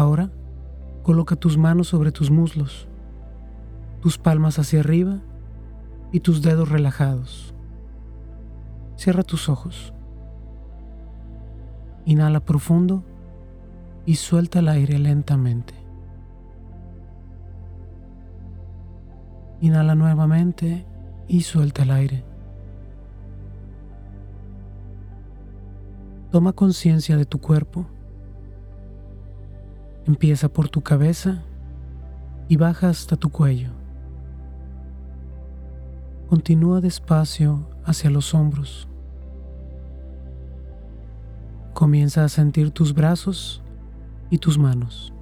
Ahora, coloca tus manos sobre tus muslos, tus palmas hacia arriba y tus dedos relajados. Cierra tus ojos. Inhala profundo y suelta el aire lentamente. Inhala nuevamente y suelta el aire. Toma conciencia de tu cuerpo Empieza por tu cabeza y baja hasta tu cuello. Continúa despacio hacia los hombros. Comienza a sentir tus brazos y tus manos.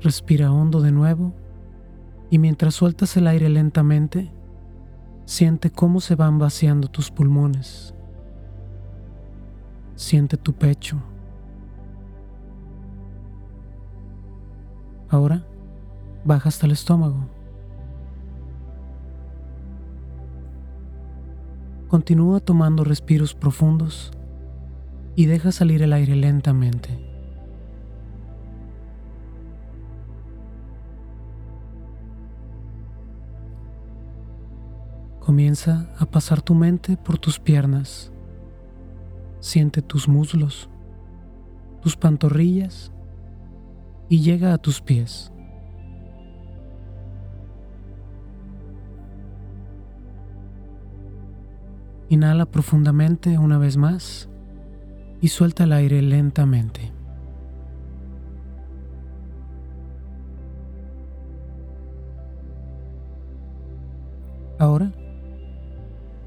Respira hondo de nuevo y mientras sueltas el aire lentamente, siente cómo se van vaciando tus pulmones. Siente tu pecho. Ahora baja hasta el estómago. Continúa tomando respiros profundos y deja salir el aire lentamente. Comienza a pasar tu mente por tus piernas siente tus muslos, tus pantorrillas y llega a tus pies. Inhala profundamente una vez más y suelta el aire lentamente. Ahora,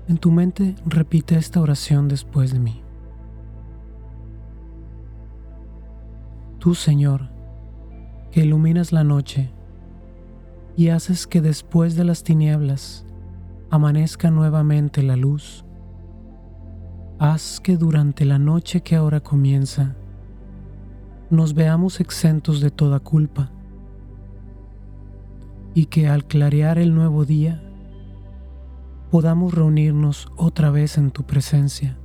en tu mente repite esta oración después de mí. Tú, Señor, que iluminas la noche y haces que después de las tinieblas amanezca nuevamente la luz, haz que durante la noche que ahora comienza nos veamos exentos de toda culpa y que al clarear el nuevo día podamos reunirnos otra vez en tu presencia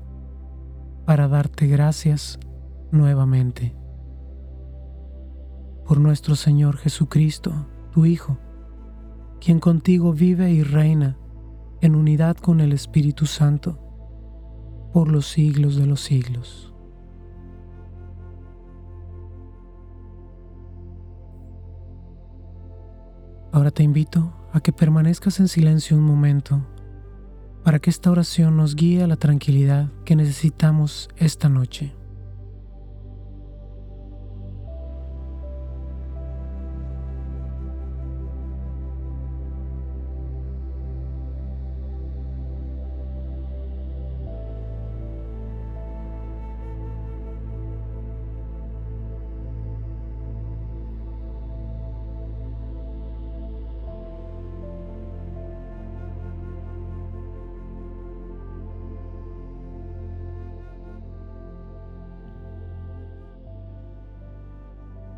para darte gracias nuevamente por nuestro Señor Jesucristo, tu Hijo, quien contigo vive y reina en unidad con el Espíritu Santo por los siglos de los siglos. Ahora te invito a que permanezcas en silencio un momento para que esta oración nos guíe a la tranquilidad que necesitamos esta noche.